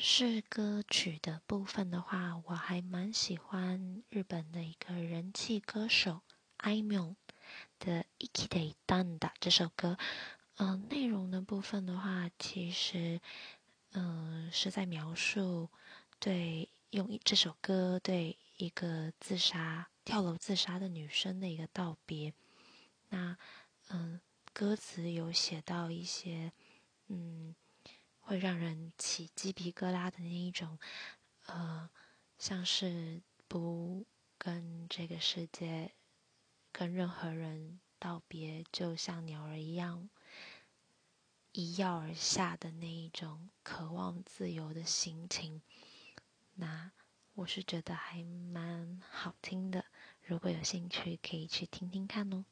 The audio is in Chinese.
是歌曲的部分的话，我还蛮喜欢日本的一个人气歌手艾 m 的《Ikide Danda》这首歌。嗯，内容的部分的话，其实嗯是在描述对用这首歌对一个自杀跳楼自杀的女生的一个道别。那嗯，歌词有写到一些嗯。会让人起鸡皮疙瘩的那一种，呃，像是不跟这个世界、跟任何人道别，就像鸟儿一样一跃而下的那一种渴望自由的心情。那我是觉得还蛮好听的，如果有兴趣可以去听听看哦。